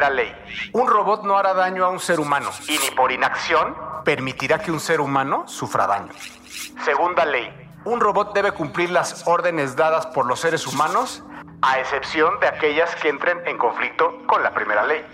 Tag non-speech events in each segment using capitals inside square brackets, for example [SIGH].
Primera ley. Un robot no hará daño a un ser humano y ni por inacción permitirá que un ser humano sufra daño. Segunda ley. Un robot debe cumplir las órdenes dadas por los seres humanos, a excepción de aquellas que entren en conflicto con la primera ley.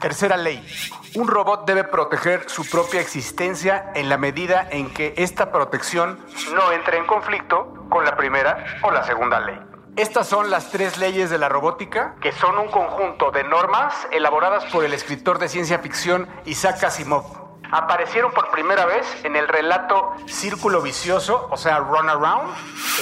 Tercera ley. Un robot debe proteger su propia existencia en la medida en que esta protección no entre en conflicto con la primera o la segunda ley. Estas son las tres leyes de la robótica, que son un conjunto de normas elaboradas por el escritor de ciencia ficción Isaac Asimov. Aparecieron por primera vez en el relato Círculo Vicioso, o sea, Run Around,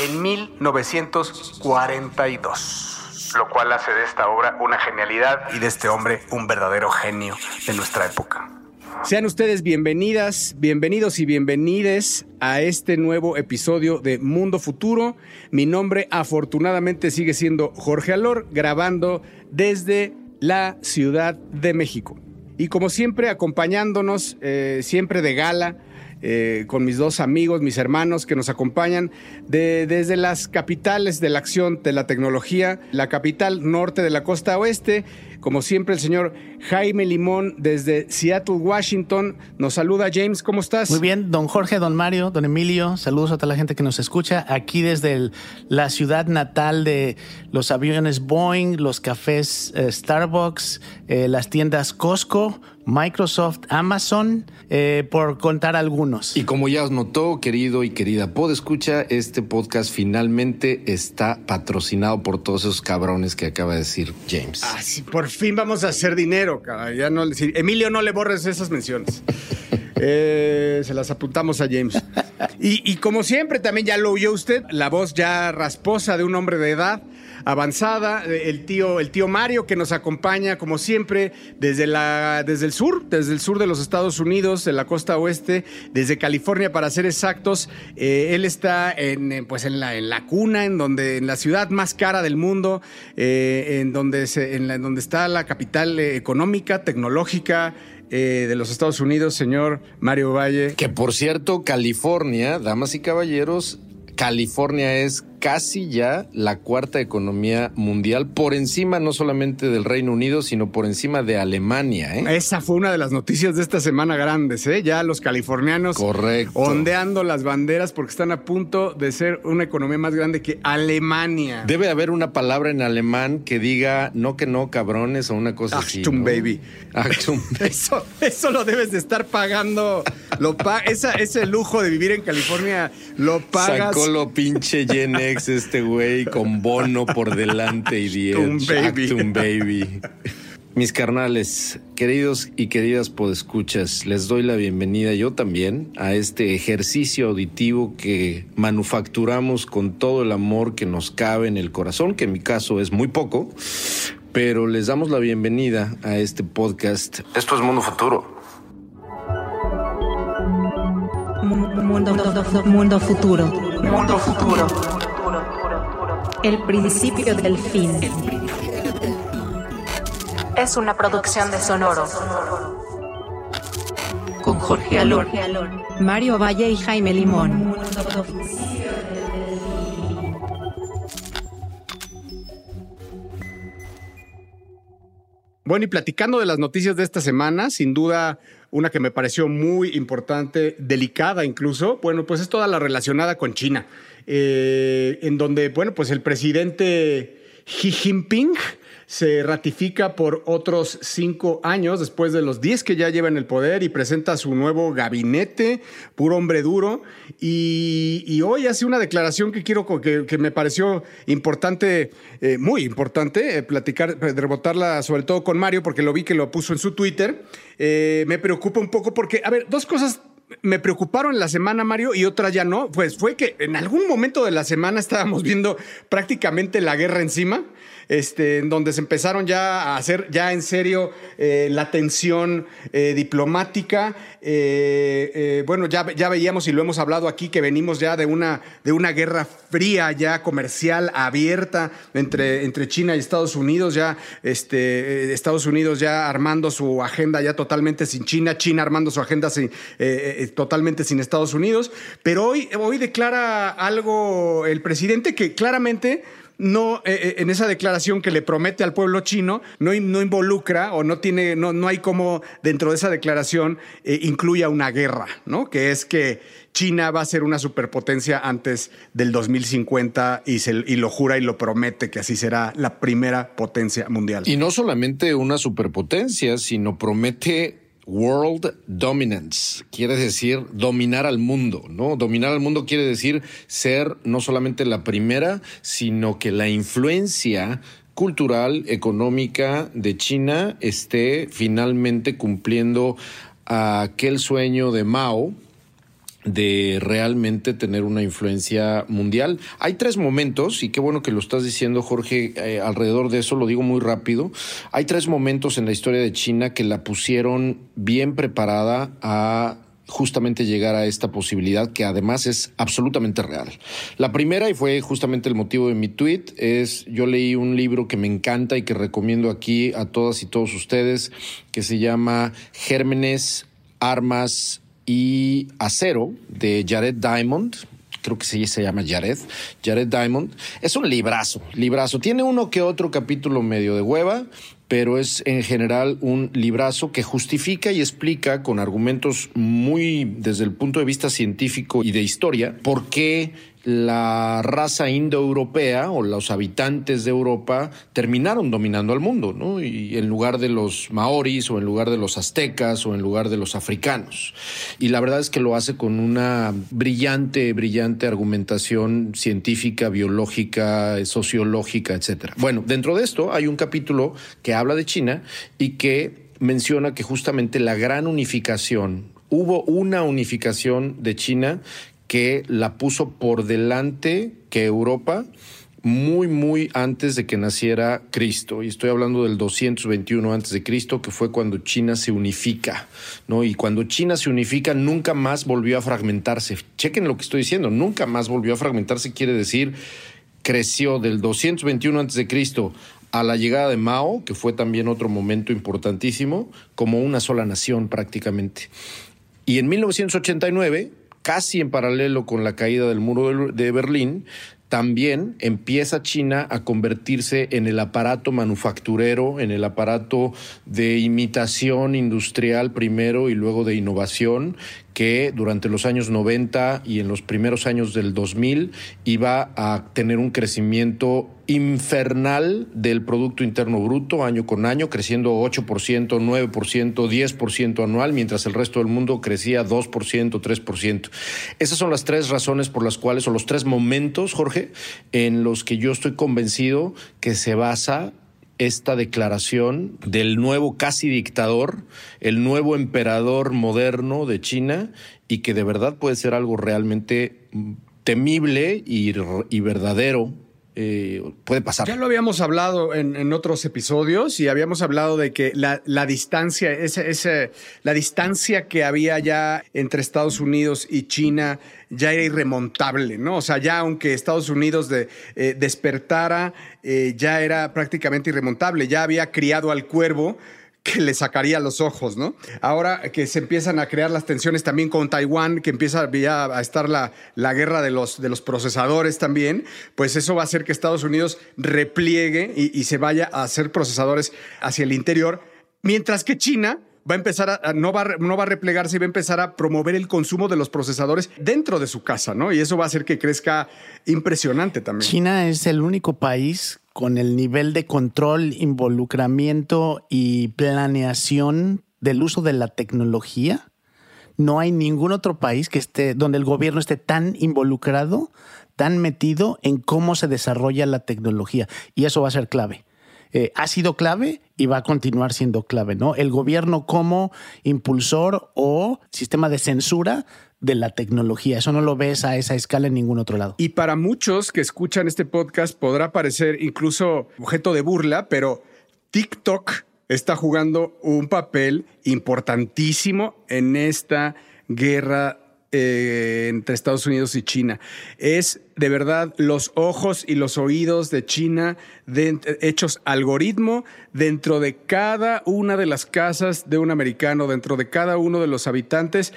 en 1942. Lo cual hace de esta obra una genialidad y de este hombre un verdadero genio de nuestra época. Sean ustedes bienvenidas, bienvenidos y bienvenides a este nuevo episodio de Mundo Futuro. Mi nombre afortunadamente sigue siendo Jorge Alor, grabando desde la Ciudad de México. Y como siempre, acompañándonos, eh, siempre de gala, eh, con mis dos amigos, mis hermanos que nos acompañan de, desde las capitales de la acción de la tecnología, la capital norte de la costa oeste. Como siempre, el señor Jaime Limón desde Seattle, Washington. Nos saluda James, ¿cómo estás? Muy bien, don Jorge, don Mario, don Emilio, saludos a toda la gente que nos escucha aquí desde la ciudad natal de los aviones Boeing, los cafés eh, Starbucks, eh, las tiendas Costco, Microsoft, Amazon, eh, por contar algunos. Y como ya os notó, querido y querida escucha, este podcast finalmente está patrocinado por todos esos cabrones que acaba de decir James. Ah, sí, por fin vamos a hacer dinero, Ya no, Emilio, no le borres esas menciones. [LAUGHS] Eh, se las apuntamos a James. Y, y como siempre, también ya lo oyó usted, la voz ya rasposa de un hombre de edad avanzada, el tío, el tío Mario que nos acompaña como siempre desde, la, desde el sur, desde el sur de los Estados Unidos, de la costa oeste, desde California para ser exactos. Eh, él está en, pues en la, en la cuna, en donde, en la ciudad más cara del mundo, eh, en, donde se, en, donde está la capital eh, económica, tecnológica. de los Estados Unidos, señor Mario Valle. Que por cierto, California, damas y caballeros, California es casi ya la cuarta economía mundial, por encima no solamente del Reino Unido, sino por encima de Alemania. ¿eh? Esa fue una de las noticias de esta semana grandes, ¿eh? Ya los californianos ondeando las banderas porque están a punto de ser una economía más grande que Alemania. Debe haber una palabra en alemán que diga no que no, cabrones, o una cosa así. ¿no? baby. Achtung. [LAUGHS] Eso, eso lo debes de estar pagando. Lo esa, ese lujo de vivir en California lo pagas. Sacó lo pinche [LAUGHS] Este güey con bono por delante y diez. Actum baby. Mis carnales, queridos y queridas podescuchas, les doy la bienvenida yo también a este ejercicio auditivo que manufacturamos con todo el amor que nos cabe en el corazón, que en mi caso es muy poco, pero les damos la bienvenida a este podcast. Esto es Mundo Futuro. Mundo, mundo futuro. Mundo futuro. El principio del fin. Es una producción de Sonoro. Con Jorge Alor, Mario Valle y Jaime Limón. Bueno, y platicando de las noticias de esta semana, sin duda una que me pareció muy importante, delicada incluso, bueno, pues es toda la relacionada con China. Eh, en donde, bueno, pues el presidente Xi Jinping se ratifica por otros cinco años después de los diez que ya lleva en el poder y presenta su nuevo gabinete, puro hombre duro. Y, hoy hace una declaración que quiero que, me pareció importante, eh, muy importante, eh, platicar, rebotarla sobre todo con Mario, porque lo vi que lo puso en su Twitter. me preocupa un poco porque, a ver, dos cosas me preocuparon la semana, Mario, y otra ya no. Pues fue que en algún momento de la semana estábamos viendo prácticamente la guerra encima este, en donde se empezaron ya a hacer ya en serio eh, la tensión eh, diplomática. Eh, bueno, ya, ya veíamos y lo hemos hablado aquí que venimos ya de una, de una guerra fría, ya comercial, abierta entre, entre China y Estados Unidos, ya este, Estados Unidos ya armando su agenda ya totalmente sin China, China armando su agenda totalmente sin Estados Unidos. Pero hoy, hoy declara algo el presidente que claramente no, eh, eh, en esa declaración que le promete al pueblo chino, no, involucra o no tiene, no, no hay como dentro de esa declaración eh, incluya una guerra, ¿no? Que es que China va a ser una superpotencia antes del 2050 y, se, y lo jura y lo promete que así será la primera potencia mundial. Y no solamente una superpotencia, sino promete World Dominance quiere decir dominar al mundo, ¿no? Dominar al mundo quiere decir ser no solamente la primera, sino que la influencia cultural, económica de China esté finalmente cumpliendo aquel sueño de Mao, de realmente tener una influencia mundial. Hay tres momentos, y qué bueno que lo estás diciendo, Jorge, eh, alrededor de eso, lo digo muy rápido. Hay tres momentos en la historia de China que la pusieron bien preparada a justamente llegar a esta posibilidad que además es absolutamente real. La primera, y fue justamente el motivo de mi tweet, es yo leí un libro que me encanta y que recomiendo aquí a todas y todos ustedes, que se llama Gérmenes, Armas y Acero de Jared Diamond. Creo que sí se llama Jared. Jared Diamond. Es un librazo, librazo. Tiene uno que otro capítulo medio de hueva, pero es en general un librazo que justifica y explica con argumentos muy desde el punto de vista científico y de historia por qué la raza indoeuropea o los habitantes de Europa terminaron dominando al mundo, ¿no? Y en lugar de los maoris o en lugar de los aztecas o en lugar de los africanos. Y la verdad es que lo hace con una brillante, brillante argumentación científica, biológica, sociológica, etcétera. Bueno, dentro de esto hay un capítulo que habla de China y que menciona que justamente la gran unificación hubo una unificación de China que la puso por delante que Europa muy, muy antes de que naciera Cristo. Y estoy hablando del 221 antes de Cristo, que fue cuando China se unifica, ¿no? Y cuando China se unifica, nunca más volvió a fragmentarse. Chequen lo que estoy diciendo, nunca más volvió a fragmentarse, quiere decir, creció del 221 antes de Cristo a la llegada de Mao, que fue también otro momento importantísimo, como una sola nación prácticamente. Y en 1989 casi en paralelo con la caída del muro de Berlín, también empieza China a convertirse en el aparato manufacturero, en el aparato de imitación industrial primero y luego de innovación, que durante los años 90 y en los primeros años del 2000 iba a tener un crecimiento infernal del Producto Interno Bruto año con año, creciendo 8%, 9%, 10% anual, mientras el resto del mundo crecía 2%, 3%. Esas son las tres razones por las cuales, o los tres momentos, Jorge, en los que yo estoy convencido que se basa esta declaración del nuevo casi dictador, el nuevo emperador moderno de China y que de verdad puede ser algo realmente temible y, y verdadero eh, puede pasar. Ya lo habíamos hablado en, otros episodios y habíamos hablado de que la, distancia, la distancia que había ya entre Estados Unidos y China ya era irremontable, ¿no? O sea, ya aunque Estados Unidos eh, despertara, eh, ya era prácticamente irremontable, ya había criado al cuervo que le sacaría los ojos, ¿no? Ahora que se empiezan a crear las tensiones también con Taiwán, que empieza ya a estar la, la guerra de los, de los procesadores también, pues eso va a hacer que Estados Unidos repliegue y, se vaya a hacer procesadores hacia el interior, mientras que China va a empezar a, no va, no va a replegarse y va a empezar a promover el consumo de los procesadores dentro de su casa, ¿no? Y eso va a hacer que crezca impresionante también. China es el único país con el nivel de control, involucramiento y planeación del uso de la tecnología. No hay ningún otro país que esté, donde el gobierno esté tan involucrado, tan metido en cómo se desarrolla la tecnología. Y eso va a ser clave. Eh, ha sido clave y va a continuar siendo clave, ¿no? El gobierno como impulsor o sistema de censura de la tecnología. Eso no lo ves a esa escala en ningún otro lado. Y para muchos que escuchan este podcast podrá parecer incluso objeto de burla, pero TikTok está jugando un papel importantísimo en esta guerra eh, entre Estados Unidos y China. Es de verdad los ojos y los oídos de China hechos algoritmo dentro de cada una de las casas de un americano, dentro de cada uno de los habitantes.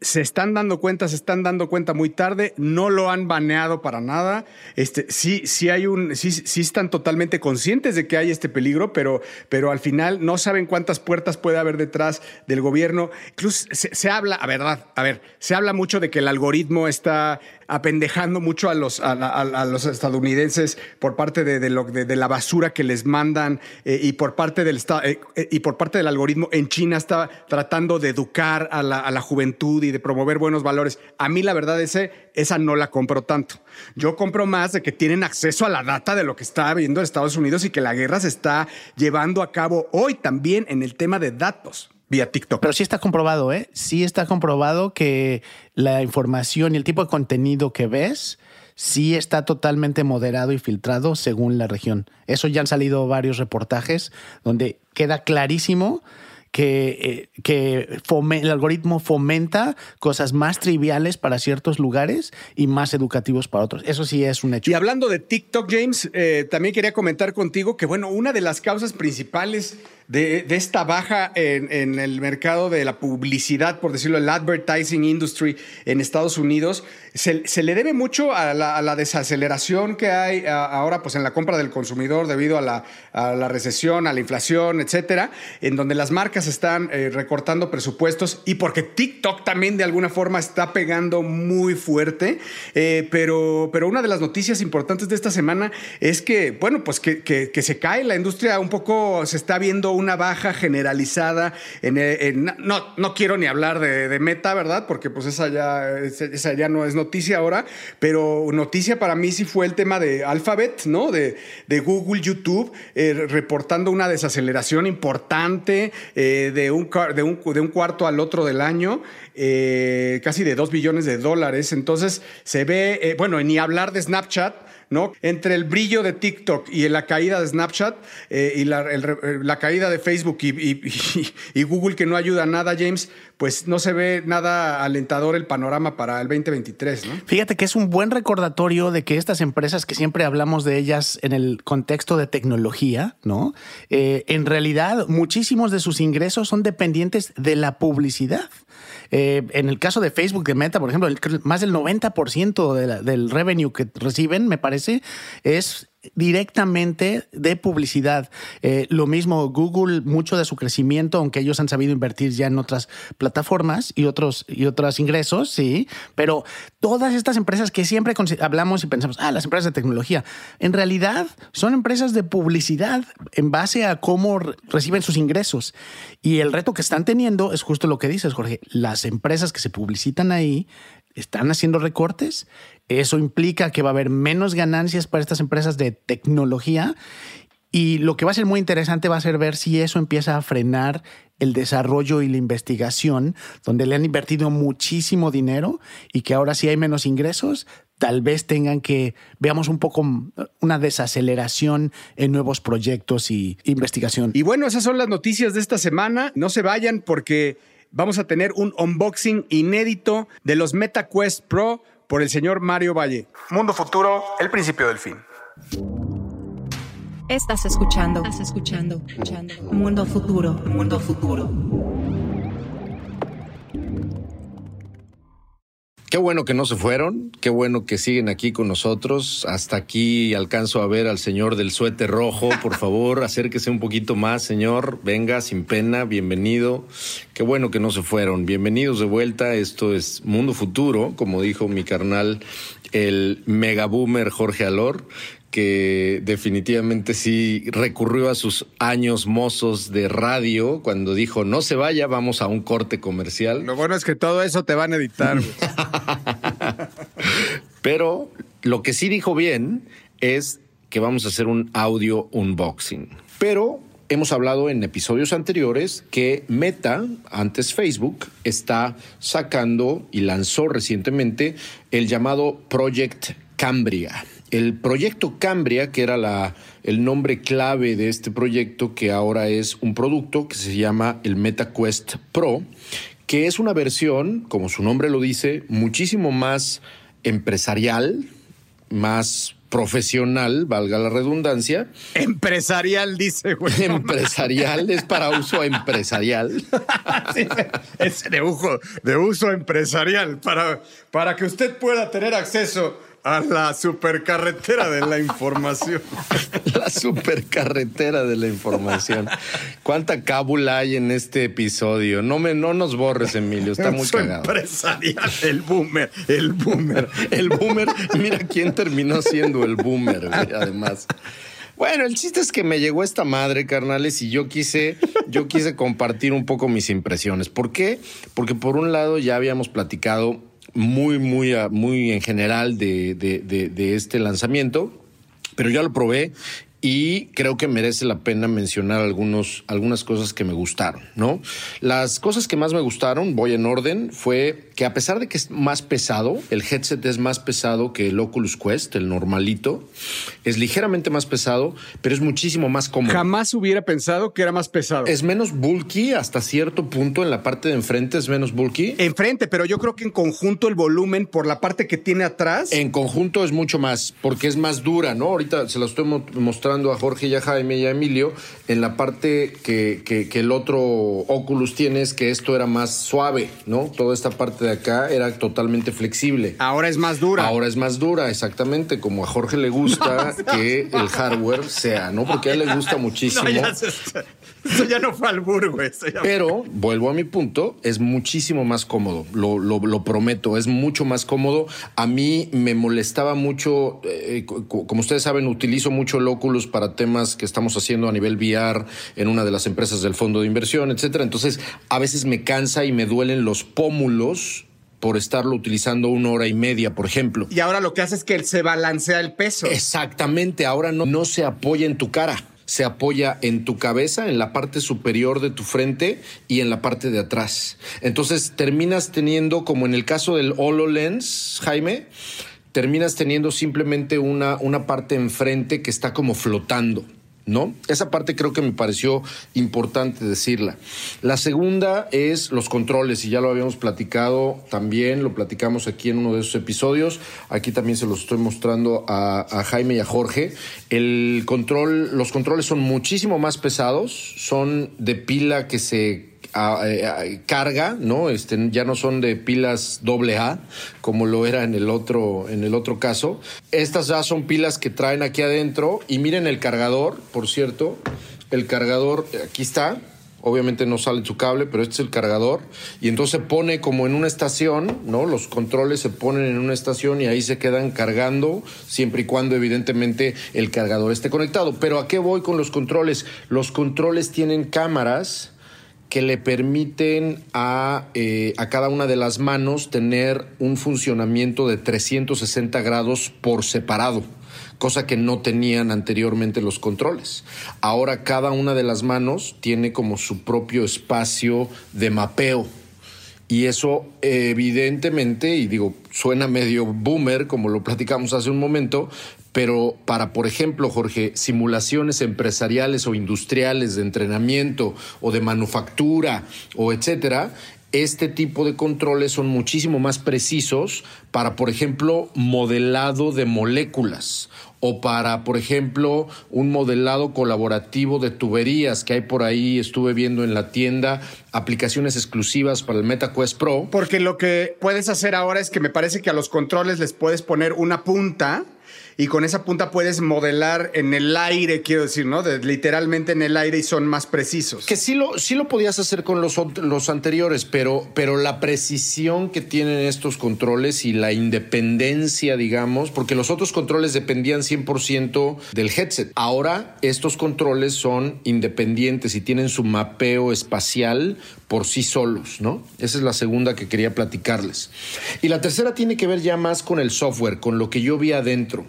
Se están dando cuenta, se están dando cuenta muy tarde, no lo han baneado para nada. Este, sí, sí hay un, sí, sí están totalmente conscientes de que hay este peligro, pero, pero al final no saben cuántas puertas puede haber detrás del gobierno. Incluso se, se habla, a verdad, a ver, se habla mucho de que el algoritmo está apendejando mucho a los, a, los estadounidenses por parte de, de, la basura que les mandan eh, y, por parte del, eh, eh, y por parte del algoritmo en China está tratando de educar a la, juventud y de promover buenos valores. A mí la verdad ese, esa no la compro tanto. Yo compro más de que tienen acceso a la data de lo que está viendo Estados Unidos y que la guerra se está llevando a cabo hoy también en el tema de datos vía TikTok. Pero sí está comprobado, ¿eh? Sí está comprobado que la información y el tipo de contenido que ves sí está totalmente moderado y filtrado según la región. Eso ya han salido varios reportajes donde queda clarísimo que, eh, que el algoritmo fomenta cosas más triviales para ciertos lugares y más educativos para otros. Eso sí es un hecho. Y hablando de TikTok, James, eh, también quería comentar contigo que, bueno, una de las causas principales de, esta baja en, el mercado de la publicidad, por decirlo, el advertising industry en Estados Unidos, se, le debe mucho a la, desaceleración que hay ahora pues, en la compra del consumidor debido a la, recesión, a la inflación, etcétera, en donde las marcas están eh, recortando presupuestos y porque TikTok también de alguna forma está pegando muy fuerte. Eh, pero, pero una de las noticias importantes de esta semana es que, bueno, pues que, que se cae la industria un poco, se está viendo una baja generalizada en, no, no quiero ni hablar de, Meta, ¿verdad? Porque pues esa ya, esa ya no es noticia ahora, pero noticia para mí sí fue el tema de Alphabet, ¿no? De, de Google, YouTube, eh, reportando una desaceleración importante eh, de, un, de, un, de un cuarto al otro del año. Eh, casi de dos billones de dólares. Entonces se ve, bueno, ni hablar de Snapchat, ¿no? Entre el brillo de TikTok y la caída de Snapchat eh, y la, caída de Facebook y, Google que no ayuda nada, James, pues no se ve nada alentador el panorama para el 2023, ¿no? Fíjate que es un buen recordatorio de que estas empresas que siempre hablamos de ellas en el contexto de tecnología, ¿no? Eh, en realidad, muchísimos de sus ingresos son dependientes de la publicidad. Eh, en el caso de Facebook, de Meta, por ejemplo, más del 90% del revenue que reciben, me parece, es directamente de publicidad. Eh, lo mismo Google, mucho de su crecimiento, aunque ellos han sabido invertir ya en otras plataformas y otros, y otros ingresos, sí, pero todas estas empresas que siempre hablamos y pensamos, ah, las empresas de tecnología, en realidad son empresas de publicidad en base a cómo reciben sus ingresos. Y el reto que están teniendo es justo lo que dices, Jorge, las empresas que se publicitan ahí están haciendo recortes. Eso implica que va a haber menos ganancias para estas empresas de tecnología. Y lo que va a ser muy interesante va a ser ver si eso empieza a frenar el desarrollo y la investigación, donde le han invertido muchísimo dinero y que ahora si hay menos ingresos, tal vez tengan que, veamos un poco una desaceleración en nuevos proyectos y investigación. Y bueno, esas son las noticias de esta semana. No se vayan porque vamos a tener un unboxing inédito de los MetaQuest Pro por el señor Mario Valle. Mundo Futuro, el principio del fin. Estás escuchando, estás escuchando, escuchando. Mundo Futuro, Mundo Futuro. Qué bueno que no se fueron, qué bueno que siguen aquí con nosotros. Hasta aquí alcanzo a ver al señor del suéter rojo. Por [LAUGHS] favor, acérquese un poquito más, señor. Venga, sin pena, bienvenido. Qué bueno que no se fueron. Bienvenidos de vuelta. Esto es Mundo Futuro, como dijo mi carnal, el megaboomer Jorge Alor que definitivamente sí recurrió a sus años mozos de radio cuando dijo no se vaya, vamos a un corte comercial. Lo bueno es que todo eso te van a editar. [LAUGHS] Pero lo que sí dijo bien es que vamos a hacer un audio unboxing. Pero hemos hablado en episodios anteriores que Meta, antes Facebook, está sacando y lanzó recientemente el llamado Project Cambria el proyecto Cambria, que era la, el nombre clave de este proyecto, que ahora es un producto que se llama el MetaQuest Pro, que es una versión, como su nombre lo dice, muchísimo más empresarial, más profesional, valga la redundancia. Empresarial, dice, güey. [LAUGHS] Empresarial, es para uso empresarial. [LAUGHS] Sí, es de uso, de uso empresarial, para, para que usted pueda tener acceso a la supercarretera de la información. [LAUGHS] La supercarretera de la información. ¿Cuánta cábula hay en este episodio? No me, no nos borres, Emilio, está muy [LAUGHS] cagado. empresarial, el boomer, el boomer. El boomer, mira quién terminó siendo el boomer, güey, además. Bueno, el chiste es que me llegó esta madre, carnales, y yo quise, yo quise compartir un poco mis impresiones. ¿Por qué? Porque por un lado ya habíamos platicado muy, muy, ah, muy en general de, de- de- de este lanzamiento, pero ya lo probé y creo que merece la pena mencionar algunos, algunas cosas que me gustaron, ¿no? Las cosas que más me gustaron, voy en orden, fue que a pesar de que es más pesado, el headset es más pesado que el Oculus Quest, el normalito, es ligeramente más pesado, pero es muchísimo más cómodo. Jamás hubiera pensado que era más pesado. Es menos bulky hasta cierto punto en la parte de enfrente, es menos bulky. Enfrente, pero yo creo que en conjunto el volumen por la parte que tiene atrás. En conjunto es mucho más, porque es más dura, ¿no? Ahorita se la estoy mo- mostrando a Jorge y a Jaime y a Emilio. En la parte que, que- que el otro Oculus tiene es que esto era más suave, ¿no? Toda esta parte de acá era totalmente flexible. Ahora es más dura. Ahora es más dura, exactamente, como a Jorge le gusta [LAUGHS] que el hardware sea, ¿no? Porque a él le gusta [LAUGHS] muchísimo. No, eso ya no fue al güey. eso ya- Pero, vuelvo a mi punto, es muchísimo más cómodo, lo, lo- lo prometo, es mucho más cómodo. A mí me molestaba mucho, eh, co- co- como ustedes saben, utilizo mucho el Oculus para temas que estamos haciendo a nivel VR en una de las empresas del fondo de inversión, etcétera. Entonces, a veces me cansa y me duelen los pómulos por estarlo utilizando una hora y media, por ejemplo. Y ahora lo que hace es que se balancea el peso. Exactamente, ahora no, no se apoya en tu cara, se apoya en tu cabeza, en la parte superior de tu frente y en la parte de atrás. Entonces terminas teniendo, como en el caso del HoloLens, Jaime, terminas teniendo simplemente una, una parte enfrente que está como flotando. ¿No? Esa parte creo que me pareció importante decirla. La segunda es los controles, y ya lo habíamos platicado también, lo platicamos aquí en uno de esos episodios. Aquí también se los estoy mostrando a, Jaime y a Jorge. El control, los controles son muchísimo más pesados, son de pila que se a- carga, ¿no? Este, ya no son de pilas doble A, como lo era en el otro, en el otro caso. Estas ya son pilas que traen aquí adentro. Y miren el cargador, por cierto. El cargador, eh, aquí está. Obviamente no sale su cable, pero este es el cargador. Y entonces se pone como en una estación, ¿no? Los controles se ponen en una estación y ahí se quedan cargando, siempre y cuando evidentemente el cargador esté conectado. Pero ¿a qué voy con los controles? Los controles tienen cámaras que le permiten a, eh, a cada una de las manos tener un funcionamiento de 360 grados por separado, cosa que no tenían anteriormente los controles. Ahora cada una de las manos tiene como su propio espacio de mapeo. Y eso evidentemente, y digo, suena medio boomer, como lo platicamos hace un momento, pero para, por ejemplo, Jorge, simulaciones empresariales o industriales de entrenamiento o de manufactura o etcétera, este tipo de controles son muchísimo más precisos para, por ejemplo, modelado de moléculas o para, por ejemplo, un modelado colaborativo de tuberías que hay por ahí, estuve viendo en la tienda, aplicaciones exclusivas para el MetaQuest Pro. Porque lo que puedes hacer ahora es que me parece que a los controles les puedes poner una punta y con esa punta puedes modelar en el aire, quiero decir, ¿no? Literalmente en el aire y son más precisos. Que sí lo, sí lo podías hacer con los, los anteriores, pero, pero la precisión que tienen estos controles y la independencia, digamos, porque los otros controles dependían 100% del headset. Ahora estos controles son independientes y tienen su mapeo espacial por sí solos, ¿no? Esa es la segunda que quería platicarles. Y la tercera tiene que ver ya más con el software, con lo que yo vi adentro.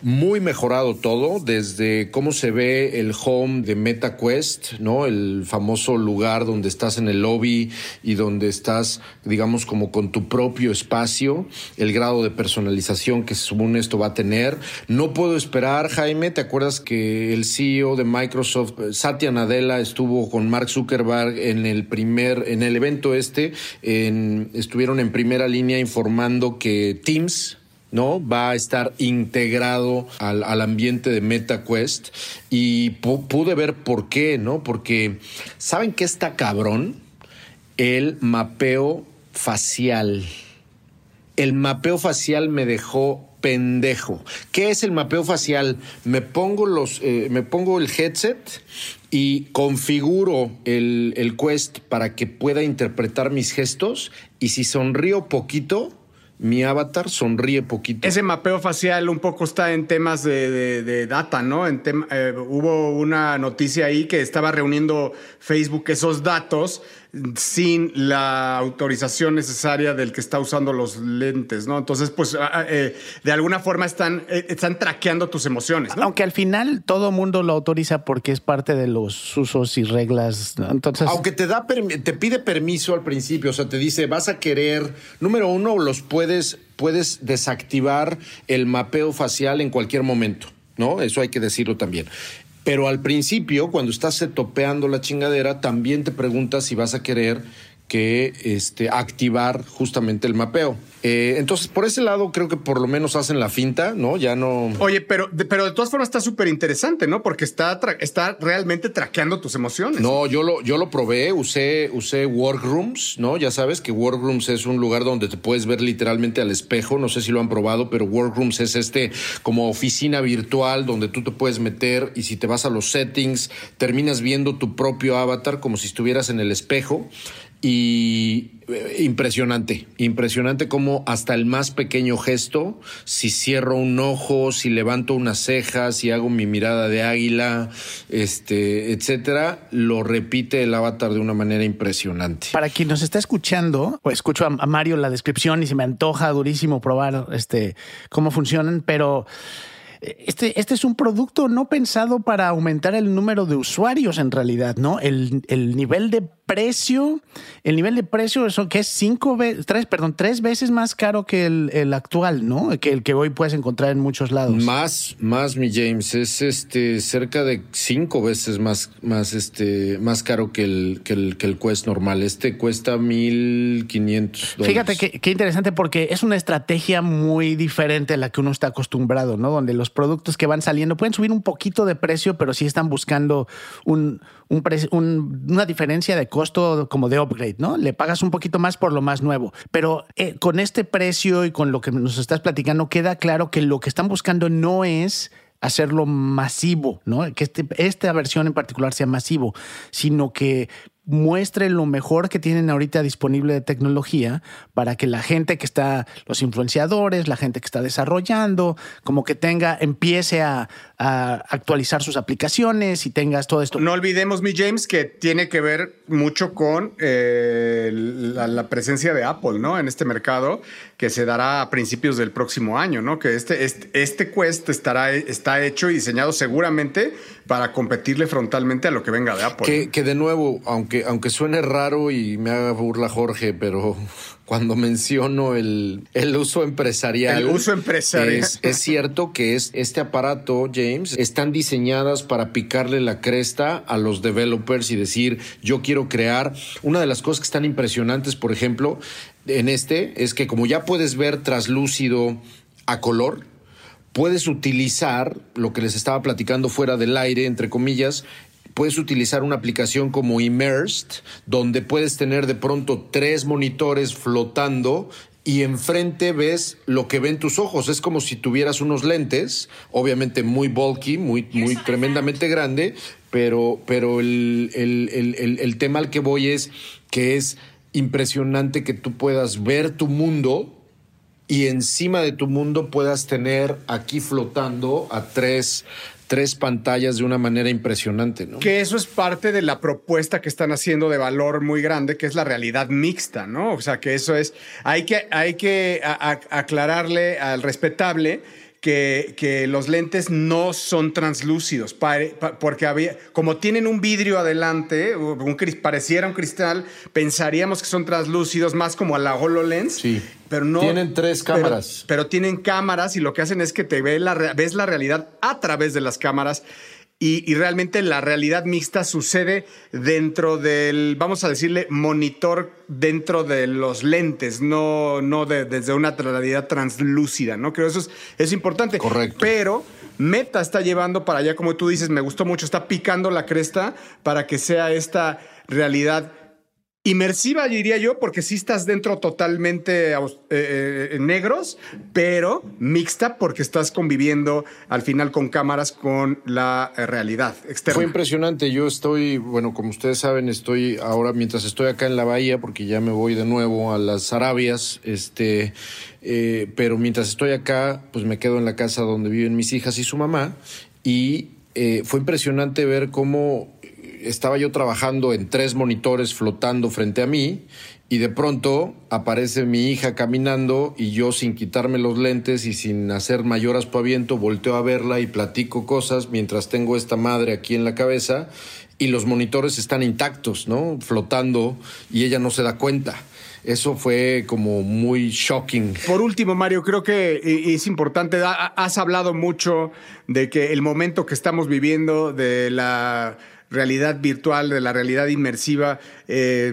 Muy mejorado todo, desde cómo se ve el home de MetaQuest, ¿no? El famoso lugar donde estás en el lobby y donde estás, digamos, como con tu propio espacio, el grado de personalización que según esto va a tener. No puedo esperar, Jaime. ¿Te acuerdas que el CEO de Microsoft, Satya Nadella, estuvo con Mark Zuckerberg en el primer, en el evento este, estuvieron en primera línea informando que Teams, ¿no? Va a estar integrado al, ambiente de MetaQuest y pude ver por qué, ¿no? Porque, ¿saben qué está cabrón? El mapeo facial. El mapeo facial me dejó pendejo. ¿Qué es el mapeo facial? Me pongo los, eh, me pongo el headset y configuro el, el Quest para que pueda interpretar mis gestos y si sonrío poquito, mi avatar sonríe poquito. Ese mapeo facial un poco está en temas de, data, ¿no? En eh, hubo una noticia ahí que estaba reuniendo Facebook esos datos sin la autorización necesaria del que está usando los lentes, ¿no? Entonces, pues, ah, ah, eh, de alguna forma están, eh, están traqueando tus emociones, ¿no? Aunque al final todo mundo lo autoriza porque es parte de los usos y reglas. Entonces, aunque te da, te pide permiso al principio, o sea, te dice, vas a querer, número uno, los puedes, puedes desactivar el mapeo facial en cualquier momento. ¿no? Eso hay que decirlo también. Pero al principio, cuando estás topeando la chingadera, también te preguntas si vas a querer que este, activar justamente el mapeo. Eh, entonces, por ese lado, creo que por lo menos hacen la finta, ¿no? Ya no. Oye, pero de, pero de todas formas está súper interesante, ¿no? Porque está, está realmente traqueando tus emociones. No, yo lo, yo lo probé, usé, usé Workrooms, ¿no? Ya sabes que Workrooms es un lugar donde te puedes ver literalmente al espejo. No sé si lo han probado, pero Workrooms es este como oficina virtual donde tú te puedes meter y si te vas a los settings, terminas viendo tu propio avatar como si estuvieras en el espejo y eh, impresionante, impresionante como hasta el más pequeño gesto, si cierro un ojo, si levanto una ceja, si hago mi mirada de águila, este, etcétera, lo repite el avatar de una manera impresionante. Para quien nos está escuchando, pues escucho a Mario la descripción y se me antoja durísimo probar este cómo funcionan, pero este, este es un producto no pensado para aumentar el número de usuarios en realidad, ¿no? El, el nivel de precio, el nivel de precio eso que es cinco veces, tres, perdón, tres veces más caro que el, el, actual, ¿no? Que el que hoy puedes encontrar en muchos lados. Más, más, mi James, es este cerca de cinco veces más, más, este, más caro que el, que el, que el Quest normal. Este cuesta mil quinientos Fíjate qué, qué interesante porque es una estrategia muy diferente a la que uno está acostumbrado, ¿no? Donde los productos que van saliendo pueden subir un poquito de precio, pero sí están buscando un, una diferencia de costo como de upgrade, ¿no? Le pagas un poquito más por lo más nuevo. Pero eh, con este precio y con lo que nos estás platicando, queda claro que lo que están buscando no es hacerlo masivo, ¿no? Que este, esta versión en particular sea masivo, sino que muestre lo mejor que tienen ahorita disponible de tecnología para que la gente que está, los influenciadores, la gente que está desarrollando, como que tenga, empiece a, actualizar sus aplicaciones y tengas todo esto. No olvidemos, mi James, que tiene que ver mucho con eh, la, presencia de Apple, ¿no? En este mercado que se dará a principios del próximo año, ¿no? Que este, este, este Quest estará, está hecho y diseñado seguramente para competirle frontalmente a lo que venga de Apple. Que, que de nuevo, aunque aunque, suene raro y me haga burla Jorge, pero cuando menciono el, uso empresarial. El uso empresarial. Es, cierto que es, este aparato, James, están diseñadas para picarle la cresta a los developers y decir, yo quiero crear. Una de las cosas que están impresionantes, por ejemplo, en este, es que como ya puedes ver traslúcido a color, puedes utilizar lo que les estaba platicando fuera del aire, entre comillas, puedes utilizar una aplicación como Immersed, donde puedes tener de pronto tres monitores flotando y enfrente ves lo que ven tus ojos. Es como si tuvieras unos lentes, obviamente muy bulky, muy, muy tremendamente grande, pero, pero el, el, tema al que voy es que es impresionante que tú puedas ver tu mundo y encima de tu mundo puedas tener aquí flotando a tres tres pantallas de una manera impresionante, ¿no? Que eso es parte de la propuesta que están haciendo de valor muy grande, que es la realidad mixta, ¿no? O sea, que eso es, hay que, hay que aclararle al respetable que, que, los lentes no son translúcidos, porque había, como tienen un vidrio adelante, un, pareciera un cristal, pensaríamos que son translúcidos más como a la HoloLens. Sí pero no. Tienen tres cámaras. Pero, tienen cámaras y lo que hacen es que te ve la, re- ves la realidad a través de las cámaras. Y, y realmente la realidad mixta sucede dentro del, vamos a decirle, monitor dentro de los lentes, no, no de- desde una realidad translúcida, ¿no? Creo que eso es, es importante. Correcto. Pero Meta está llevando para allá, como tú dices, me gustó mucho, está picando la cresta para que sea esta realidad Inmersiva, diría yo, porque sí estás dentro totalmente aus- eh, eh, negros, pero mixta porque estás conviviendo al final con cámaras con la eh, realidad externa. Fue impresionante. Yo estoy, bueno, como ustedes saben, estoy ahora mientras estoy acá en la bahía, porque ya me voy de nuevo a las Arabias, este, eh, pero mientras estoy acá, pues me quedo en la casa donde viven mis hijas y su mamá, y eh, fue impresionante ver cómo estaba yo trabajando en tres monitores flotando frente a mí. Y de pronto aparece mi hija caminando y yo sin quitarme los lentes y sin hacer mayor aspaviento volteo a verla y platico cosas mientras tengo esta madre aquí en la cabeza y los monitores están intactos, ¿no? Flotando y ella no se da cuenta. Eso fue como muy shocking. Por último, Mario, creo que es importante, ha- has hablado mucho de que el momento que estamos viviendo de la realidad virtual, de la realidad inmersiva, eh,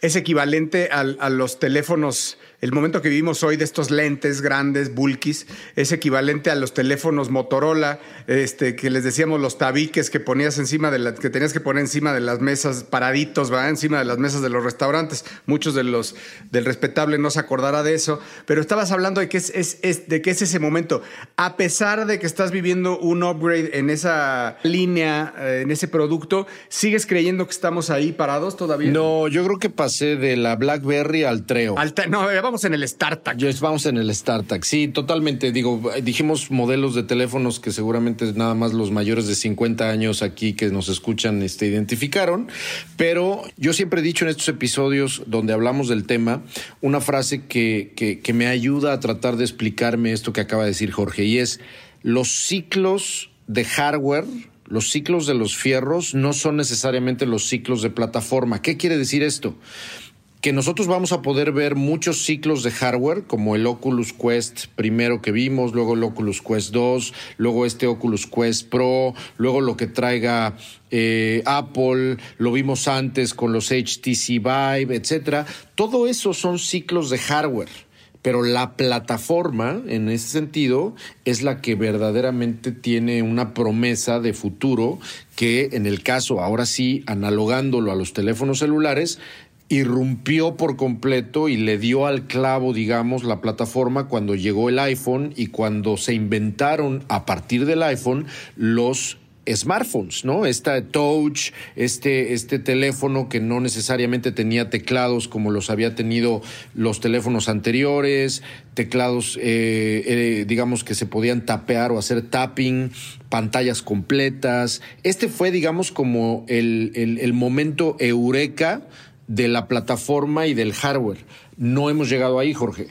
es equivalente al- a los teléfonos. El momento que vivimos hoy de estos lentes grandes, bulkies, es equivalente a los teléfonos Motorola, este, que les decíamos los tabiques que ponías encima de la, que tenías que poner encima de las mesas, paraditos, ¿va? encima de las mesas de los restaurantes. Muchos de los del respetable no se acordará de eso, pero estabas hablando de que es, es- es- de que es ese momento. A pesar de que estás viviendo un upgrade en esa línea, eh, en ese producto, ¿sigues creyendo que estamos ahí parados todavía? No, yo creo que pasé de la BlackBerry al Treo. No, eh, vamos en el StarTAC. Vamos en el StarTAC. Sí, totalmente. Digo, dijimos modelos de teléfonos que seguramente nada más los mayores de 50 años aquí que nos escuchan este, identificaron. Pero yo siempre he dicho en estos episodios donde hablamos del tema una frase que, que me ayuda a tratar de explicarme esto que acaba de decir Jorge y es los ciclos de hardware los ciclos de los fierros no son necesariamente los ciclos de plataforma. ¿Qué quiere decir esto? Que nosotros vamos a poder ver muchos ciclos de hardware, como el Oculus Quest primero que vimos, luego el Oculus Quest 2, luego este Oculus Quest Pro, luego lo que traiga eh, Apple, lo vimos antes con los HTC Vive, etcétera. Todo eso son ciclos de hardware. Pero la plataforma, en ese sentido, es la que verdaderamente tiene una promesa de futuro que, en el caso, ahora sí, analogándolo a los teléfonos celulares, irrumpió por completo y le dio al clavo, digamos, la plataforma cuando llegó el iPhone y cuando se inventaron a partir del iPhone los smartphones, ¿no? Esta touch, este, este teléfono que no necesariamente tenía teclados como los había tenido los teléfonos anteriores, teclados, eh, eh, digamos, que se podían tapear o hacer tapping, pantallas completas. Este fue, digamos, como el, el, el momento eureka de la plataforma y del hardware. No hemos llegado ahí, Jorge.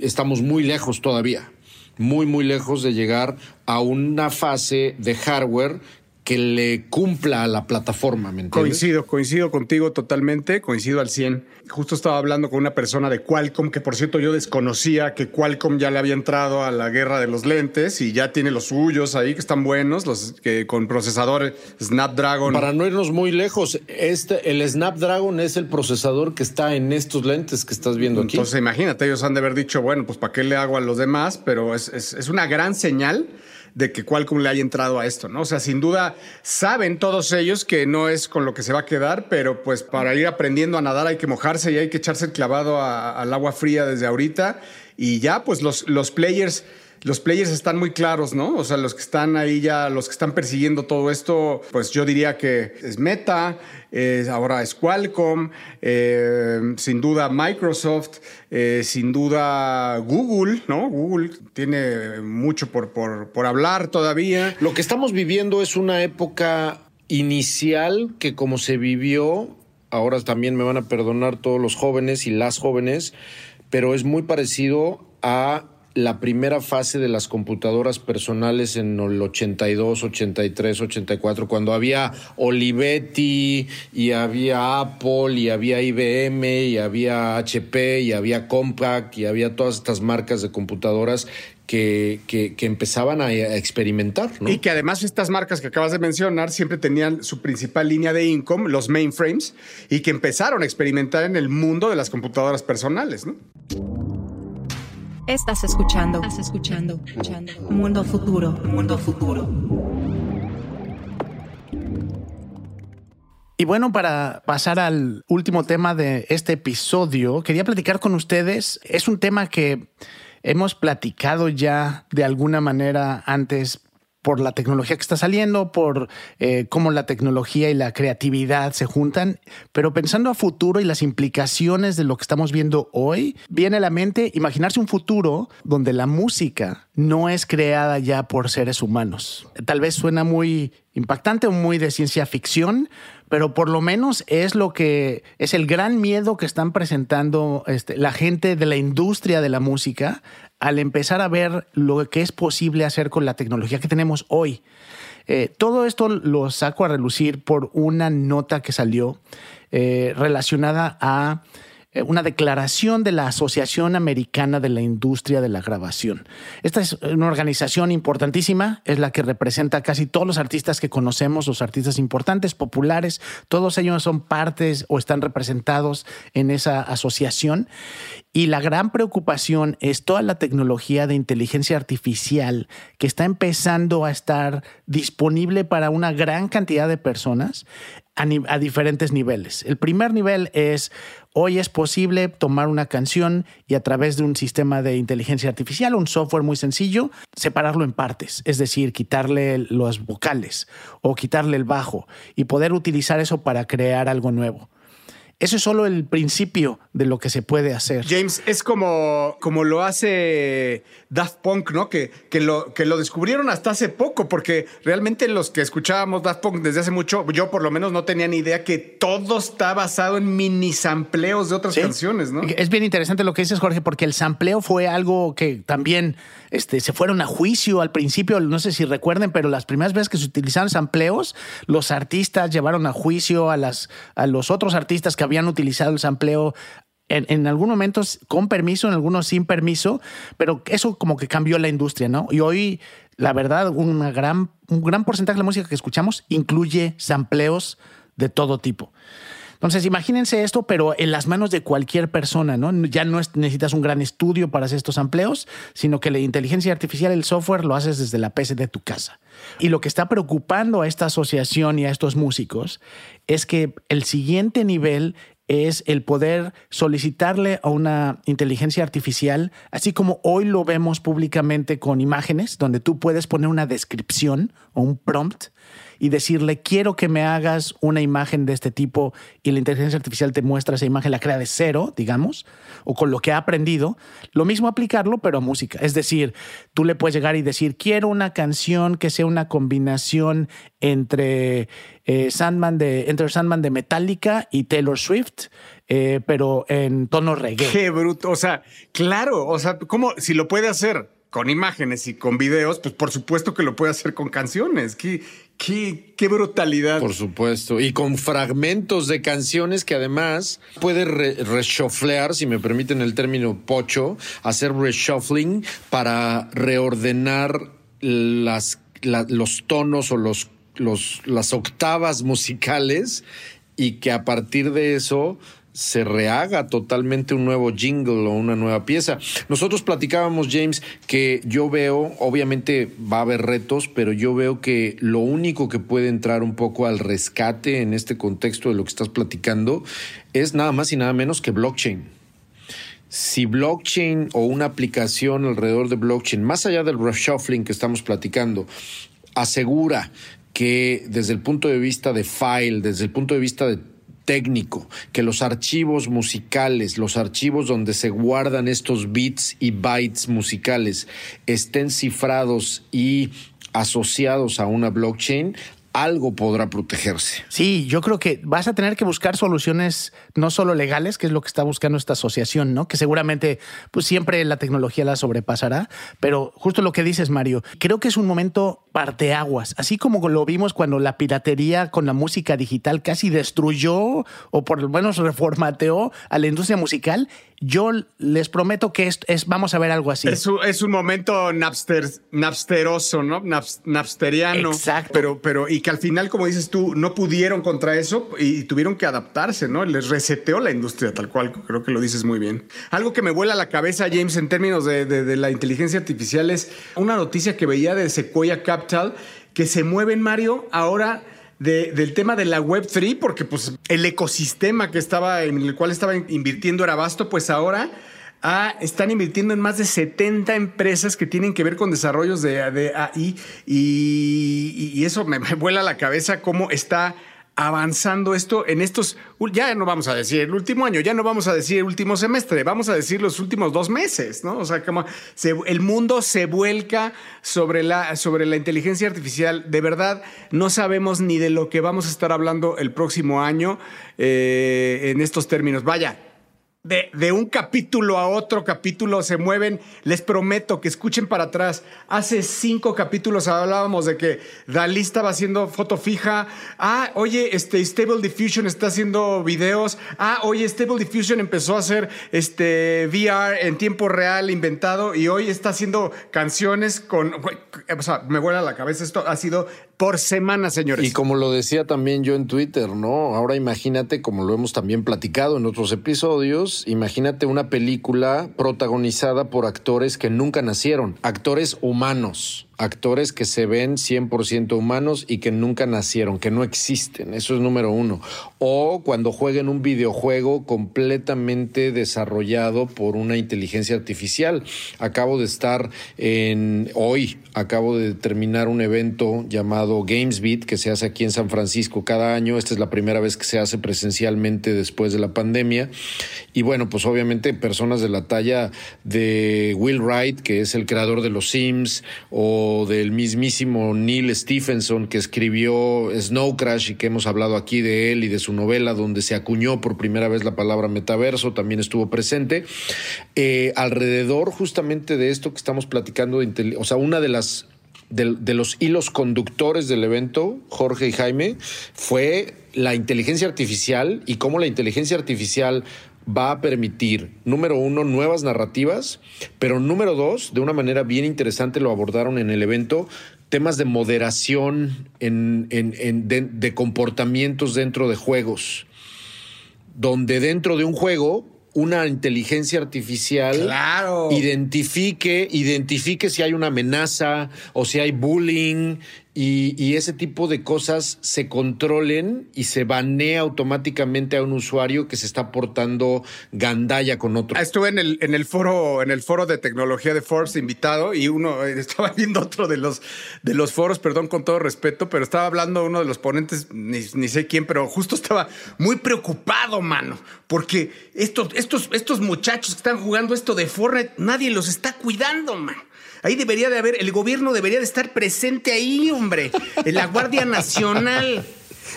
Estamos muy lejos todavía, muy, muy lejos de llegar a una fase de hardware que le cumpla a la plataforma, ¿me entiendes? Coincido, coincido contigo totalmente, coincido al 100. Justo estaba hablando con una persona de Qualcomm, que por cierto yo desconocía que Qualcomm ya le había entrado a la guerra de los lentes y ya tiene los suyos ahí que están buenos, los que con procesador Snapdragon. Para no irnos muy lejos, este, el Snapdragon es el procesador que está en estos lentes que estás viendo aquí. Entonces imagínate, ellos han de haber dicho, bueno, pues ¿para qué le hago a los demás? Pero es, es- es una gran señal de que Qualcomm le haya entrado a esto, ¿no? O sea, sin duda saben todos ellos que no es con lo que se va a quedar, pero pues para ir aprendiendo a nadar hay que mojarse y hay que echarse el clavado al agua fría desde ahorita y ya pues los, los players... Los players están muy claros, ¿no? O sea, los que están ahí ya, los que están persiguiendo todo esto, pues yo diría que es Meta, es- ahora es Qualcomm, eh, sin duda Microsoft, eh, sin duda Google, ¿no? Google tiene mucho por, por, por hablar todavía. Lo que estamos viviendo es una época inicial que como se vivió, ahora también me van a perdonar todos los jóvenes y las jóvenes, pero es muy parecido a la primera fase de las computadoras personales en el 82, 83, 84, cuando había Olivetti y había Apple y había IBM y había HP y había Compaq y había todas estas marcas de computadoras que, que, empezaban a, experimentar. Y que además estas marcas que acabas de mencionar siempre tenían su principal línea de income, los mainframes, y que empezaron a experimentar en el mundo de las computadoras personales. ¿no? Estás escuchando, estás escuchando, escuchando. Mundo futuro, mundo futuro. Y bueno, para pasar al último tema de este episodio, quería platicar con ustedes. Es un tema que hemos platicado ya de alguna manera antes por la tecnología que está saliendo, por eh, cómo la tecnología y la creatividad se juntan, pero pensando a futuro y las implicaciones de lo que estamos viendo hoy, viene a la mente imaginarse un futuro donde la música no es creada ya por seres humanos. Tal vez suena muy impactante o muy de ciencia ficción, pero por lo menos es lo que es el gran miedo que están presentando este, la gente de la industria de la música al empezar a ver lo que es posible hacer con la tecnología que tenemos hoy. Eh, todo esto lo saco a relucir por una nota que salió eh, relacionada a una declaración de la Asociación Americana de la Industria de la Grabación. Esta es una organización importantísima, es la que representa casi todos los artistas que conocemos, los artistas importantes, populares, todos ellos son partes o están representados en esa asociación. Y la gran preocupación es toda la tecnología de inteligencia artificial que está empezando a estar disponible para una gran cantidad de personas a, diferentes niveles. El primer nivel es, hoy es posible tomar una canción y a través de un sistema de inteligencia artificial, un software muy sencillo, separarlo en partes, es decir, quitarle los vocales o quitarle el bajo y poder utilizar eso para crear algo nuevo. Eso es solo el principio de lo que se puede hacer. James, es como, como lo hace Daft Punk, ¿no? Que, que, lo, que lo descubrieron hasta hace poco, porque realmente los que escuchábamos Daft Punk desde hace mucho, yo por lo menos no tenía ni idea que todo está basado en mini sampleos de otras canciones, ¿no? Es bien interesante lo que dices, Jorge, porque el sampleo fue algo que también este, se fueron a juicio al principio, no sé si recuerden, pero las primeras veces que se utilizaron sampleos, los artistas llevaron a juicio a, las, a los otros artistas que habían utilizado el sampleo en, en, algunos momentos con permiso, en algunos sin permiso, pero eso como que cambió la industria, ¿no? Y hoy, la verdad, una gran, un gran porcentaje de la música que escuchamos incluye sampleos de todo tipo. Entonces, imagínense esto, pero en las manos de cualquier persona, ¿no? Ya no necesitas un gran estudio para hacer estos amplios, sino que la inteligencia artificial, el software, lo haces desde la PC de tu casa. Y lo que está preocupando a esta asociación y a estos músicos es que el siguiente nivel es el poder solicitarle a una inteligencia artificial, así como hoy lo vemos públicamente con imágenes, donde tú puedes poner una descripción o un prompt y decirle, quiero que me hagas una imagen de este tipo y la inteligencia artificial te muestra esa imagen, la crea de cero, digamos, o con lo que ha aprendido, lo mismo aplicarlo, pero a música. Es decir, tú le puedes llegar y decir, quiero una canción que sea una combinación entre eh, Sandman de Sandman de Metallica y Taylor Swift. Eh, pero en tono reggae. Qué bruto. O sea, claro. O sea, ¿cómo? Si lo puede hacer con imágenes y con videos, pues por supuesto que lo puede hacer con canciones. Qué, qué, qué brutalidad. Por supuesto. Y con fragmentos de canciones que además puede reshufflear, si me permiten el término pocho, hacer reshuffling para reordenar las, los tonos o los, los, las octavas musicales y que a partir de eso se rehaga totalmente un nuevo jingle o una nueva pieza. Nosotros platicábamos, James, que yo veo, obviamente va a haber retos, pero yo veo que lo único que puede entrar un poco al rescate en este contexto de lo que estás platicando es nada más y nada menos que blockchain. Si blockchain o una aplicación alrededor de blockchain, más allá del reshuffling que estamos platicando, asegura que desde el punto de vista de file, desde el punto de vista de técnico, que los archivos musicales, los archivos donde se guardan estos bits y bytes musicales estén cifrados y asociados a una blockchain, algo podrá protegerse. Sí, yo creo que vas a tener que buscar soluciones no solo legales, que es lo que está buscando esta asociación, ¿no? Que seguramente pues siempre la tecnología la sobrepasará, pero justo lo que dices, Mario, creo que es un momento parteaguas, así como lo vimos cuando la piratería con la música digital casi destruyó o por lo menos [LAUGHS] reformateó a la industria musical, yo les prometo que es, es vamos a ver algo así. Es un, es un momento napster, napsteroso, ¿no? Naps- napsteriano. Exacto. Pero, pero, y que al final, como dices tú, no pudieron contra eso y tuvieron que adaptarse, ¿no? Les reseteó la industria, tal cual. Creo que lo dices muy bien. Algo que me vuela la cabeza, James, en términos de, de- de la inteligencia artificial es una noticia que veía de Sequoia Capital que se mueven, Mario, ahora de- del tema de la Web3, porque pues el ecosistema que estaba, en el cual estaba invirtiendo era vasto, pues ahora ah, están invirtiendo en más de 70 empresas que tienen que ver con desarrollos de, de AI y, y- eso me, me vuela la cabeza cómo está avanzando esto en estos, ya no vamos a decir el último año, ya no vamos a decir el último semestre, vamos a decir los últimos dos meses, ¿no? O sea, como el mundo se vuelca sobre la, sobre la inteligencia artificial. De verdad, no sabemos ni de lo que vamos a estar hablando el próximo año eh, en estos términos. Vaya, de, de un capítulo a otro capítulo se mueven. Les prometo que escuchen para atrás. Hace cinco capítulos hablábamos de que Dalí estaba haciendo foto fija. Ah, oye, este Stable Diffusion está haciendo videos. Ah, oye, Stable Diffusion empezó a hacer este VR en tiempo real inventado y hoy está haciendo canciones con. O sea, me vuela la cabeza. Esto ha sido por semana, señores. Y como lo decía también yo en Twitter, ¿no? Ahora imagínate, como lo hemos también platicado en otros episodios, imagínate una película protagonizada por actores que nunca nacieron, actores humanos. Actores que se ven 100% humanos y que nunca nacieron, que no existen. Eso es número uno. O cuando jueguen un videojuego completamente desarrollado por una inteligencia artificial. Acabo de estar en hoy, acabo de terminar un evento llamado GamesBeat que se hace aquí en San Francisco cada año. Esta es la primera vez que se hace presencialmente después de la pandemia. Y bueno, pues obviamente personas de la talla de Will Wright, que es el creador de los Sims, o del mismísimo Neil Stephenson, que escribió Snow Crash y que hemos hablado aquí de él y de su novela donde se acuñó por primera vez la palabra metaverso, también estuvo presente. Eh, alrededor justamente de esto que estamos platicando, o sea, una de las de los hilos conductores del evento, Jorge y Jaime, fue la inteligencia artificial y cómo la inteligencia artificial va a permitir, número uno, nuevas narrativas, pero número dos, de una manera bien interesante lo abordaron en el evento, temas de moderación en, en- en- de, de comportamientos dentro de juegos, donde dentro de un juego una inteligencia artificial Claro. identifique, identifique si hay una amenaza o si hay bullying y, y ese tipo de cosas se controlen y se banea automáticamente a un usuario que se está portando gandalla con otro. Ah, Estuve en el, en el foro, en el foro de tecnología de Forbes invitado y uno eh, [LAUGHS] estaba viendo otro de los de los foros, perdón con todo respeto, pero estaba hablando uno de los ponentes, ni, ni sé quién, pero justo estaba muy preocupado, mano, porque estos, estos, estos muchachos que están jugando esto de Fortnite, nadie los está cuidando, man. Ahí debería de haber, el gobierno debería de estar presente ahí, hombre. La Guardia Nacional.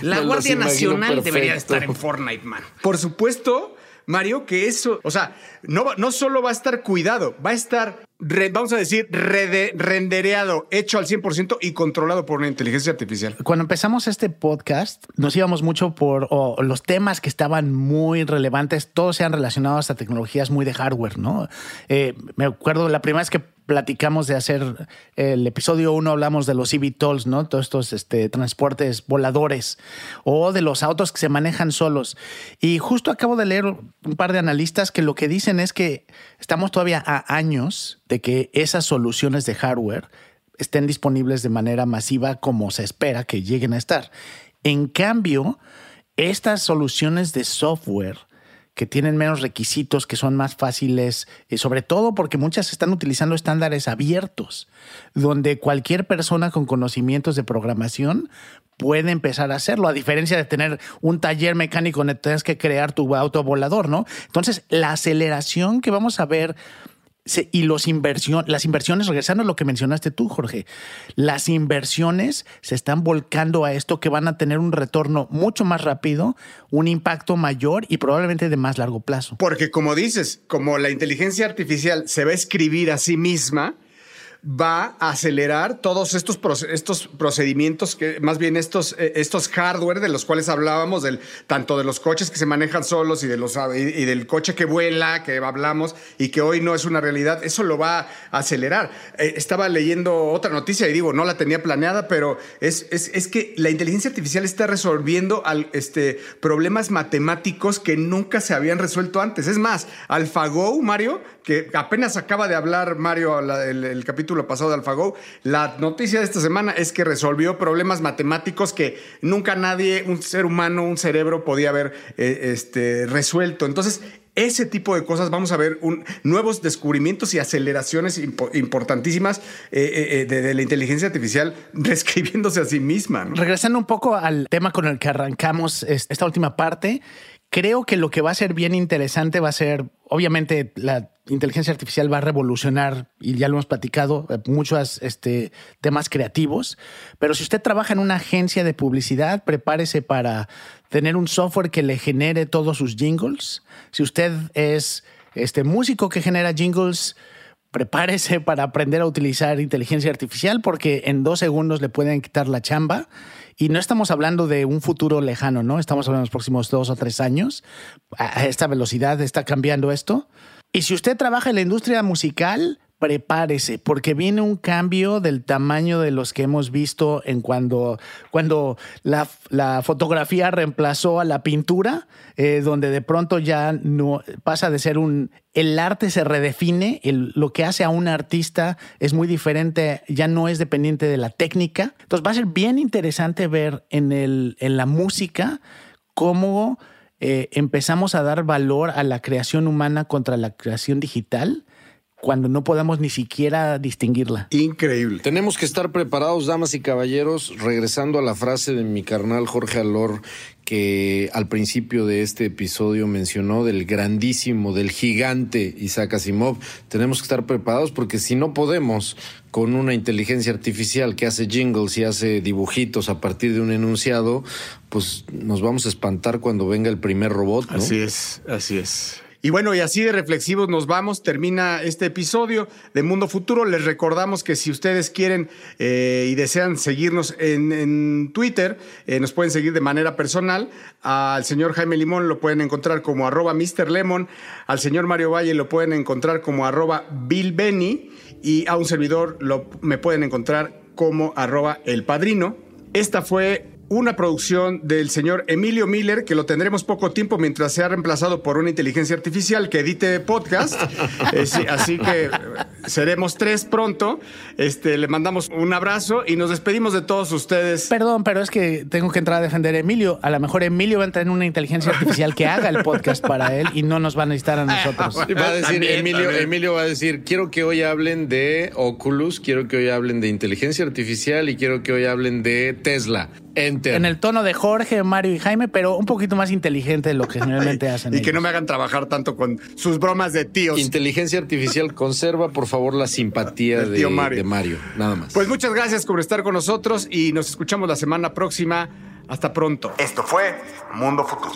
La [LAUGHS] Me Guardia Nacional debería de estar en Fortnite, man. Por supuesto, Mario, que eso, o sea, no, no solo va a estar cuidado, va a estar, re- vamos a decir, rede- rendereado, hecho al 100% y controlado por una inteligencia artificial. Cuando empezamos este podcast, nos íbamos mucho por los temas que estaban muy relevantes, todos sean relacionados a tecnologías muy de hardware, ¿no? Eh, me acuerdo la primera vez que platicamos de hacer el episodio 1, hablamos de los eVTOLs, ¿no? Todos estos este, transportes voladores o de los autos que se manejan solos. Y justo acabo de leer un par de analistas que lo que dicen es que estamos todavía a años de que esas soluciones de hardware estén disponibles de manera masiva como se espera que lleguen a estar. En cambio, estas soluciones de software que tienen menos requisitos, que son más fáciles, y sobre todo porque muchas están utilizando estándares abiertos, donde cualquier persona con conocimientos de programación puede empezar a hacerlo, a diferencia de tener un taller mecánico donde tienes que crear tu auto volador, ¿no? Entonces, la aceleración que vamos a ver y los inversión, las inversiones, regresando a lo que mencionaste tú, Jorge, las inversiones se están volcando a esto que van a tener un retorno mucho más rápido, un impacto mayor y probablemente de más largo plazo. Porque como dices, como la inteligencia artificial se va a escribir a sí misma, va a acelerar todos estos, estos procedimientos, que más bien estos, eh, estos hardware de los cuales hablábamos, del, tanto de los coches que se manejan solos y, de los, y, del coche que vuela, que hablamos y que hoy no es una realidad, eso lo va a acelerar. Eh, estaba leyendo otra noticia y digo, no la tenía planeada, pero es, es, que la inteligencia artificial está resolviendo al, este, problemas matemáticos que nunca se habían resuelto antes. Es más, AlphaGo, Mario, que apenas acaba de hablar Mario el, capítulo pasado de AlphaGo, la noticia de esta semana es que resolvió problemas matemáticos que nunca nadie, un ser humano, un cerebro podía haber eh, este, resuelto. Entonces, ese tipo de cosas vamos a ver nuevos descubrimientos y aceleraciones importantísimas eh, eh, de, la inteligencia artificial [LAUGHS] reescribiéndose a sí misma. Regresando un poco al tema con el que arrancamos esta última parte, creo que lo que va a ser bien interesante va a ser, obviamente, la inteligencia artificial va a revolucionar, y ya lo hemos platicado, eh, muchos este, temas creativos, pero si usted trabaja en una agencia de publicidad, prepárese para tener un software que le genere todos sus jingles. Si usted es este músico que genera jingles, prepárese para aprender a utilizar inteligencia artificial porque en dos segundos le pueden quitar la chamba. Y no estamos hablando de un futuro lejano, ¿no? Estamos hablando de los próximos dos o tres años. A esta velocidad está cambiando esto. Y si usted trabaja en la industria musical, prepárese, porque viene un cambio del tamaño de los que hemos visto en cuando, cuando la, fotografía reemplazó a la pintura, eh, donde de pronto ya no pasa de ser un el arte se redefine, lo que hace a un artista es muy diferente, ya no es dependiente de la técnica. Entonces va a ser bien interesante ver en, el, en la música cómo eh, empezamos a dar valor a la creación humana contra la creación digital cuando no podamos ni siquiera distinguirla. Increíble. Tenemos que estar preparados, damas y caballeros, regresando a la frase de mi carnal Jorge Alor, que al principio de este episodio mencionó del grandísimo, del gigante Isaac Asimov. Tenemos que estar preparados porque si no podemos con una inteligencia artificial que hace jingles y hace dibujitos a partir de un enunciado, pues nos vamos a espantar cuando venga el primer robot. ¿no? Así es, así es. Y bueno, y así de reflexivos nos vamos. Termina este episodio de Mundo Futuro. Les recordamos que si ustedes quieren eh, y desean seguirnos en, Twitter, eh, nos pueden seguir de manera personal. Al señor Jaime Limón lo pueden encontrar como arroba Mr. Al señor Mario Valle lo pueden encontrar como arroba Bill Benny. Y a un servidor lo, me pueden encontrar como arroba El Padrino. Esta fue una producción del señor Emilio Miller, que lo tendremos poco tiempo mientras sea reemplazado por una inteligencia artificial que edite podcast. [LAUGHS] Eh, así que seremos tres pronto. Este, le mandamos un abrazo y nos despedimos de todos ustedes. Perdón, pero es que tengo que entrar a defender a Emilio. A lo mejor Emilio va a entrar en una inteligencia artificial que haga el podcast para él y no nos va a necesitar a nosotros. va a decir, Emilio, Emilio va a decir, quiero que hoy hablen de Oculus, quiero que hoy hablen de inteligencia artificial y quiero que hoy hablen de Tesla. En el tono de Jorge, Mario y Jaime, pero un poquito más inteligente de lo que generalmente hacen. y que no me hagan trabajar tanto con sus bromas de tíos. Inteligencia artificial, conserva por favor la simpatía de, Mario. de Mario. Nada más. Pues muchas gracias por estar con nosotros y nos escuchamos la semana próxima. Hasta pronto. Esto fue Mundo Futuro.